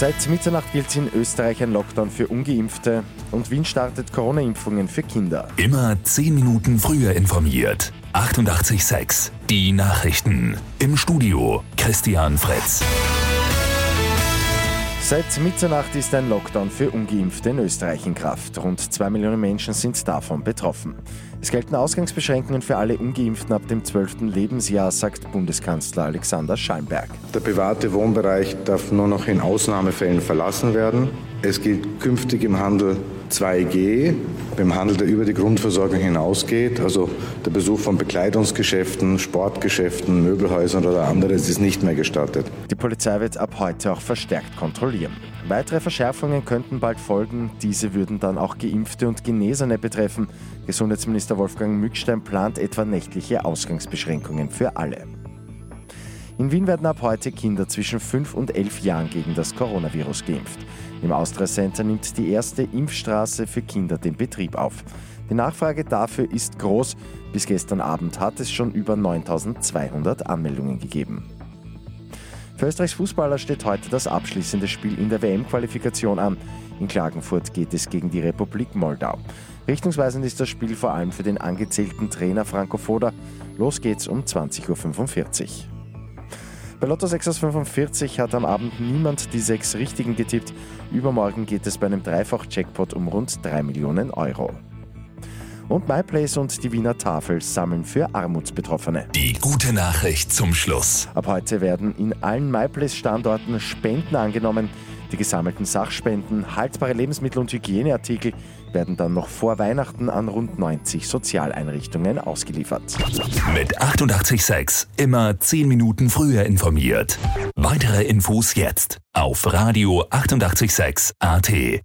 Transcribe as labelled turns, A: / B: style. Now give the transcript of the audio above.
A: Seit Mitternacht gilt in Österreich ein Lockdown für Ungeimpfte und Wien startet Corona-Impfungen für Kinder.
B: Immer 10 Minuten früher informiert. 88.6 Die Nachrichten. Im Studio Christian Fritz.
A: Seit Mitternacht ist ein Lockdown für Ungeimpfte in Österreich in Kraft. Rund zwei Millionen Menschen sind davon betroffen. Es gelten Ausgangsbeschränkungen für alle Ungeimpften ab dem 12. Lebensjahr, sagt Bundeskanzler Alexander Schallenberg.
C: Der private Wohnbereich darf nur noch in Ausnahmefällen verlassen werden. Es gilt künftig im Handel 2G, beim Handel, der über die Grundversorgung hinausgeht. Also der Besuch von Bekleidungsgeschäften, Sportgeschäften, Möbelhäusern oder anderes ist nicht mehr gestattet.
A: Die Polizei wird ab heute auch verstärkt kontrollieren. Weitere Verschärfungen könnten bald folgen. Diese würden dann auch Geimpfte und Genesene betreffen. Gesundheitsminister Wolfgang Mückstein plant etwa nächtliche Ausgangsbeschränkungen für alle. In Wien werden ab heute Kinder zwischen 5 und 11 Jahren gegen das Coronavirus geimpft. Im Austria Center nimmt die erste Impfstraße für Kinder den Betrieb auf. Die Nachfrage dafür ist groß. Bis gestern Abend hat es schon über 9200 Anmeldungen gegeben. Für Österreichs Fußballer steht heute das abschließende Spiel in der WM-Qualifikation an. In Klagenfurt geht es gegen die Republik Moldau. Richtungsweisend ist das Spiel vor allem für den angezählten Trainer Franco Foda. Los geht's um 20.45 Uhr. Bei Lotto 6 aus 45 hat am Abend niemand die sechs Richtigen getippt. Übermorgen geht es bei einem Dreifach-Jackpot um rund 3 Millionen Euro. Und MyPlace und die Wiener Tafel sammeln für Armutsbetroffene.
B: Die gute Nachricht zum Schluss.
A: Ab heute werden in allen MyPlace-Standorten Spenden angenommen. Die gesammelten Sachspenden, haltbare Lebensmittel und Hygieneartikel werden dann noch vor Weihnachten an rund 90 Sozialeinrichtungen ausgeliefert.
B: Mit 886 immer 10 Minuten früher informiert. Weitere Infos jetzt auf Radio 886 AT.